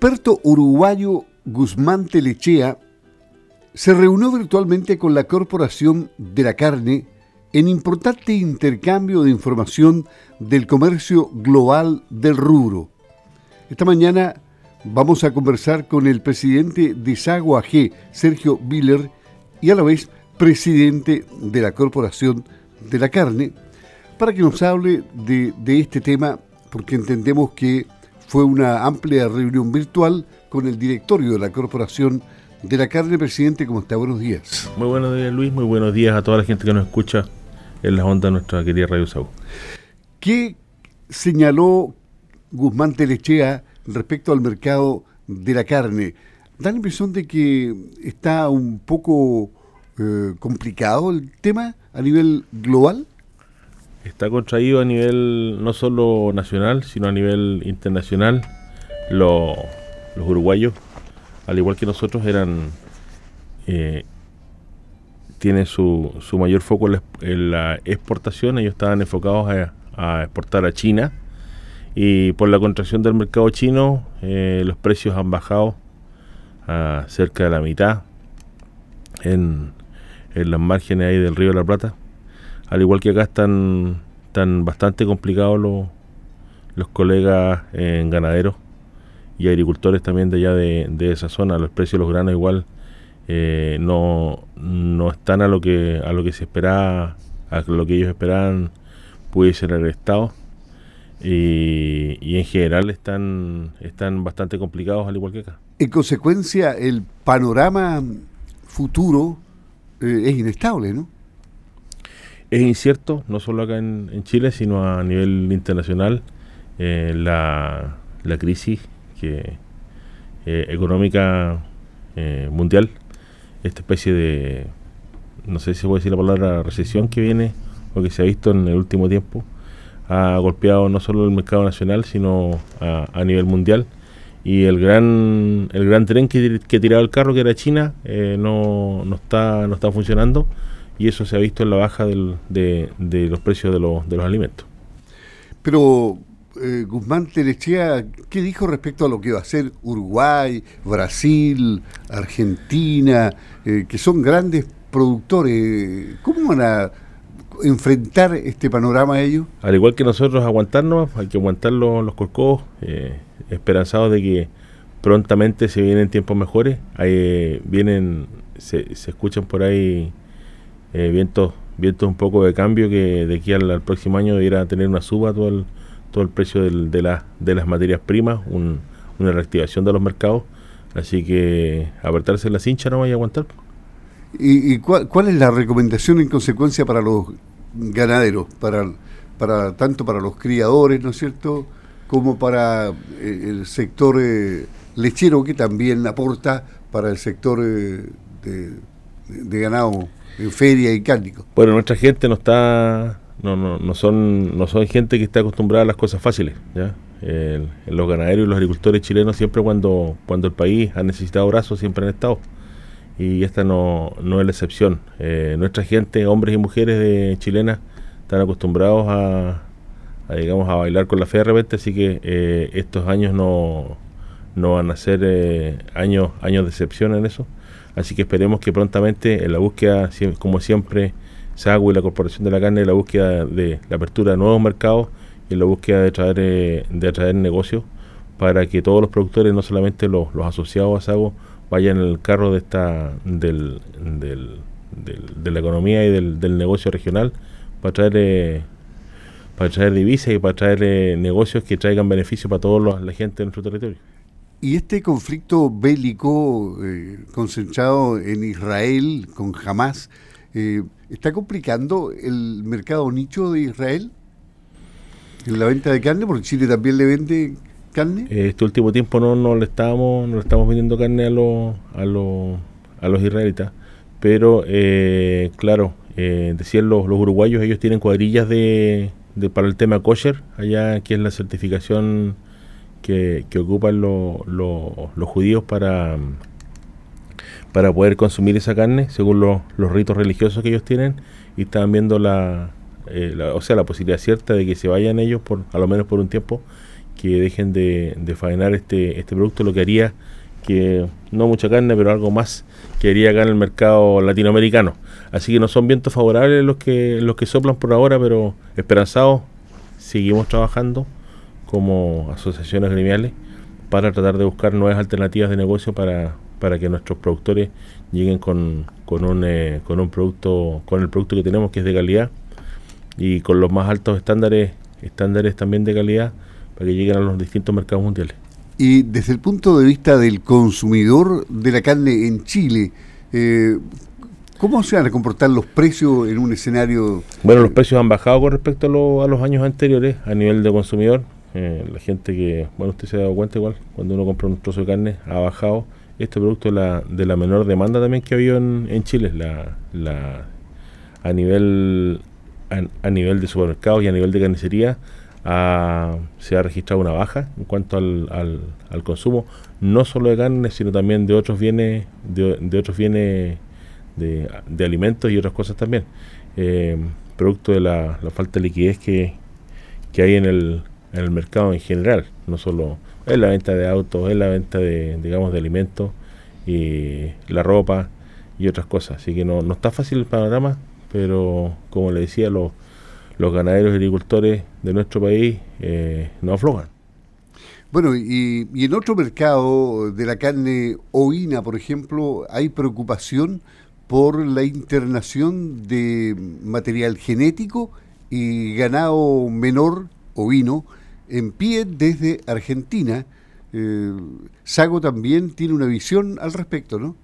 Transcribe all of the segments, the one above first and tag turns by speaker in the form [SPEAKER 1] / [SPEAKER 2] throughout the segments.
[SPEAKER 1] experto uruguayo Guzmán Telechea se reunió virtualmente con la Corporación de la Carne en importante intercambio de información del comercio global del rubro. Esta mañana vamos a conversar con el presidente de Sago AG, Sergio Biller, y a la vez presidente de la Corporación de la Carne, para que nos hable de este tema, porque entendemos que fue una amplia reunión virtual con el directorio de la Corporación de la Carne. Presidente, ¿cómo está? Buenos días.
[SPEAKER 2] Muy buenos días, Luis. Muy buenos días a toda la gente que nos escucha en las ondas de nuestra querida Radio Sago.
[SPEAKER 1] ¿Qué señaló Guzmán Telechea respecto al mercado de la carne? Da la impresión de que está un poco eh, complicado el tema a nivel global.
[SPEAKER 2] Está contraído a nivel no solo nacional, sino a nivel internacional. Los, los uruguayos, al igual que nosotros, eran eh, tienen su, su mayor foco en la, exportación. Ellos estaban enfocados a, exportar a China. Y por la contracción del mercado chino, eh, los precios han bajado a cerca de la mitad en, en las márgenes ahí del río de la Plata. Al igual que acá están, están bastante complicados los, los colegas en ganaderos y agricultores también de allá de, de, esa zona. Los precios de los granos igual eh, no, no están a lo que a lo que se esperaba, a lo que ellos esperaban pudiese ser el Estado. Y, en general están, están bastante complicados al igual que acá.
[SPEAKER 1] En consecuencia, el panorama futuro eh, es inestable, ¿no?
[SPEAKER 2] Es incierto, no solo acá en, Chile, sino a nivel internacional. Eh, la, la, crisis que, eh, económica eh, mundial, esta especie de, no sé si se puede decir la palabra recesión que viene o que se ha visto en el último tiempo, ha golpeado no solo el mercado nacional, sino a, a nivel mundial y el gran el gran tren que, que tiraba el carro que era China no, no está no está funcionando y eso se ha visto en la baja del, de, de, los precios de los, de los alimentos
[SPEAKER 1] pero eh, Guzmán Telechea ¿qué dijo respecto a lo que va a hacer Uruguay Brasil Argentina eh, que son grandes productores ¿cómo van a enfrentar este panorama ellos?
[SPEAKER 2] Al igual que nosotros aguantarnos, hay que aguantar los, los corcos, eh, esperanzados de que prontamente se vienen tiempos mejores. Ahí vienen, se, se escuchan por ahí eh, vientos, vientos un poco de cambio que de aquí al, próximo año debiera tener una suba todo el, todo el precio del, de, la, de las materias primas, un, una reactivación de los mercados. Así que apretarse la cincha no vaya a aguantar.
[SPEAKER 1] ¿Y, y cuál, cuál, es la recomendación en consecuencia para los ganaderos, para, para tanto para los criadores, ¿no es cierto?, como para eh, el sector eh, lechero que también aporta para el sector eh, de, ganado feria y cárnico.
[SPEAKER 2] Bueno, nuestra gente no está, no, no, no son, no son gente que está acostumbrada a las cosas fáciles, ¿ya? Los ganaderos y los agricultores chilenos siempre cuando, cuando el país ha necesitado brazos siempre han estado y esta no, no es la excepción. Eh, nuestra gente, hombres y mujeres de chilenas, están acostumbrados a, a, digamos, a bailar con la fe de repente, así que eh, estos años no, no van a ser eh, años, años de excepción en eso. Así que esperemos que prontamente en la búsqueda, como siempre, SAGU y la Corporación de la Carne, en la búsqueda de la apertura de nuevos mercados y en la búsqueda de traer, de atraer negocios para que todos los productores, no solamente los, los asociados a SAGU, vaya en el carro de esta del, del, del, de la economía y del, del negocio regional para traer eh, para traer divisas y para traer eh, negocios que traigan beneficio para toda la gente de nuestro territorio.
[SPEAKER 1] Y este conflicto bélico eh, concentrado en Israel con Hamas, eh, ¿está complicando el mercado nicho de Israel en la venta de carne? Porque Chile también le vende carne?
[SPEAKER 2] Este último tiempo no, no le estábamos no le estamos vendiendo carne a los a los a los israelitas, pero eh, claro, eh, decían los, los uruguayos, ellos tienen cuadrillas de, de, para el tema kosher, allá que es la certificación que, ocupan lo, lo, los judíos para para poder consumir esa carne según lo, los ritos religiosos que ellos tienen y estaban viendo la, eh, la, o sea la posibilidad cierta de que se vayan ellos por a lo menos por un tiempo que dejen de, de faenar este, este producto, lo que haría que no mucha carne, pero algo más que haría acá en el mercado latinoamericano. Así que no son vientos favorables los que, los que soplan por ahora, pero esperanzados, seguimos trabajando como asociaciones gremiales para tratar de buscar nuevas alternativas de negocio para, para que nuestros productores lleguen con, con, un, eh, con un producto, con el producto que tenemos que es de calidad y con los más altos estándares, estándares también de calidad para que lleguen a los distintos mercados mundiales.
[SPEAKER 1] Y desde el punto de vista del consumidor de la carne en Chile, eh, ¿cómo se van a comportar los precios en un escenario?
[SPEAKER 2] Bueno, los precios han bajado con respecto a, los años anteriores a nivel de consumidor. Eh, la gente que, bueno, usted se ha dado cuenta igual, cuando uno compra un trozo de carne, ha bajado. Este producto de la, de la menor demanda también que ha habido en, en Chile, la, la, a nivel a, nivel de supermercados y a nivel de carnicería se ha registrado una baja en cuanto al, al, consumo, no solo de carne, sino también de otros bienes, de, otros bienes de, de, alimentos y otras cosas también. Eh, producto de la, falta de liquidez que, que hay en el, en el mercado en general, no solo en la venta de autos, en la venta de, digamos, de alimentos y la ropa y otras cosas. Así que no, no está fácil el panorama, pero como le decía, los, los ganaderos y agricultores de nuestro país eh, no aflojan.
[SPEAKER 1] Bueno, y, y, en otro mercado de la carne ovina, por ejemplo, hay preocupación por la internación de material genético y ganado menor ovino en pie desde Argentina. Eh, Sago también tiene una visión al respecto, ¿no?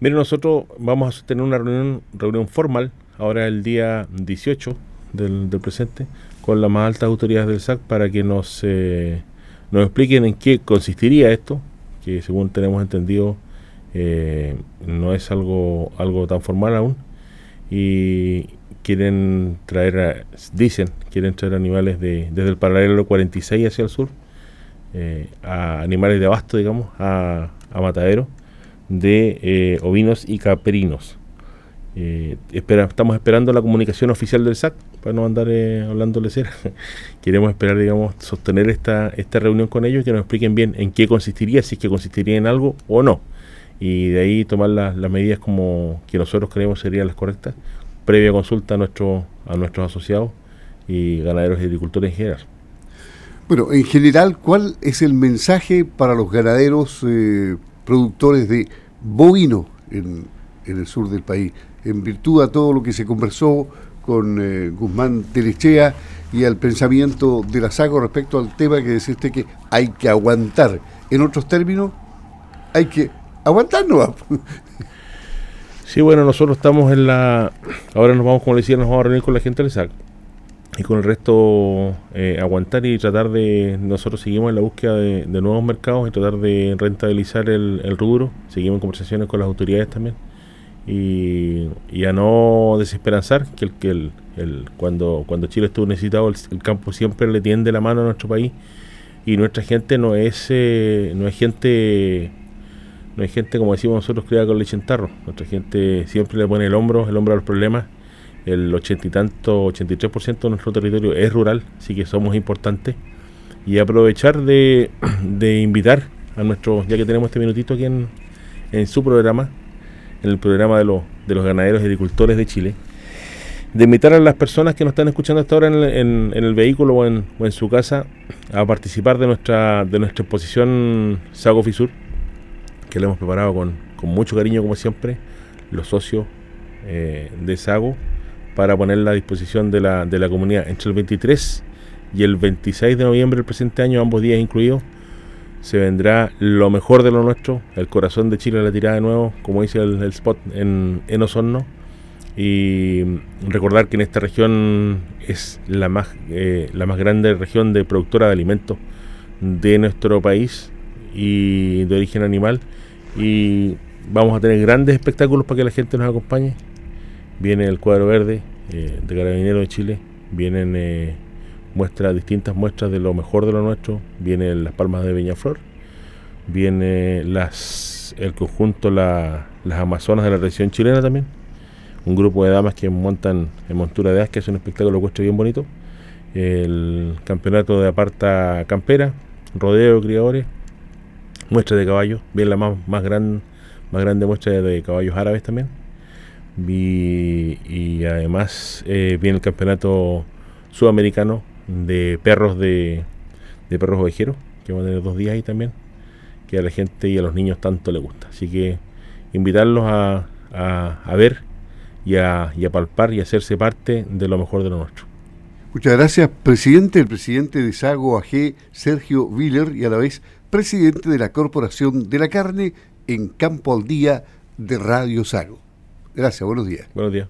[SPEAKER 2] Mire, nosotros vamos a tener una reunión, reunión formal ahora el día 18 del, presente con las más altas autoridades del SAC para que nos, eh, nos expliquen en qué consistiría esto, que según tenemos entendido eh, no es algo, algo tan formal aún, y quieren traer, dicen, quieren traer animales de, desde el paralelo 46 hacia el sur, eh, a animales de abasto, digamos, a, a matadero de eh, ovinos y caperinos. Eh, espera, estamos esperando la comunicación oficial del SAC para no andar eh, hablándole cera. Queremos esperar, digamos, sostener esta, esta reunión con ellos que nos expliquen bien en qué consistiría, si es que consistiría en algo o no. Y de ahí tomar las medidas como que nosotros creemos serían las correctas, previa consulta a, nuestro, a nuestros asociados y ganaderos y agricultores en general.
[SPEAKER 1] Bueno, en general, ¿cuál es el mensaje para los ganaderos productores de bovino en, el sur del país, en virtud a todo lo que se conversó con eh, Guzmán Telechea y al pensamiento de la SACO respecto al tema que decía usted que hay que aguantar. En otros términos, hay que aguantar, ¿no?
[SPEAKER 2] Sí, bueno, nosotros estamos en la... Ahora nos vamos, como le decía, nos vamos a reunir con la gente del SAC y con el resto eh, aguantar y tratar de nosotros seguimos en la búsqueda de, nuevos mercados y tratar de rentabilizar el, el, rubro. Seguimos en conversaciones con las autoridades también y, a no desesperanzar que el que el, cuando cuando Chile estuvo necesitado el, campo siempre le tiende la mano a nuestro país y nuestra gente no es eh, no es gente no es gente como decimos nosotros criada con leche en tarro. Nuestra gente siempre le pone el hombro el hombro a los problemas. El ochenta y tanto, 83% de nuestro territorio es rural, así que somos importantes. Y aprovechar de, de invitar a nuestros, ya que tenemos este minutito aquí en, en su programa, en el programa de los, de los ganaderos y agricultores de Chile, de invitar a las personas que nos están escuchando hasta ahora en el, en, el vehículo o en, o en, su casa a participar de nuestra, de nuestra exposición Sago Fisur, que le hemos preparado con, con mucho cariño como siempre, los socios eh, de Sago para ponerla a disposición de la, de la comunidad. Entre el 23 y el 26 de noviembre del presente año, ambos días incluidos, se vendrá lo mejor de lo nuestro, el corazón de Chile la tirada de nuevo, como dice el, spot en, en, Osorno. Y recordar que en esta región es la más, eh, la más grande región de productora de alimentos de nuestro país y de origen animal. Y vamos a tener grandes espectáculos para que la gente nos acompañe. Viene el cuadro verde eh, de Carabineros de Chile, vienen eh, muestras, distintas muestras de lo mejor de lo nuestro, vienen las palmas de Peñaflor, viene el conjunto las Amazonas de la región chilena también, un grupo de damas que montan en montura de as, que es un espectáculo ecuestre bien bonito, el campeonato de aparta campera, rodeo de criadores, muestra de caballos, bien la más, más, gran, más grande muestra de caballos árabes también. y además eh, viene el campeonato sudamericano de perros de, de perros ovejeros, que van a tener dos días ahí también, que a la gente y a los niños tanto le gusta. Así que invitarlos a, a, ver y a, y a palpar y hacerse parte de lo mejor de lo nuestro.
[SPEAKER 1] Muchas gracias, presidente, el presidente de Sago AG, Sergio Willer, y a la vez presidente de la Corporación de la Carne en Campo al Día de Radio Sago. Gracias, buenos días.
[SPEAKER 2] Buenos días.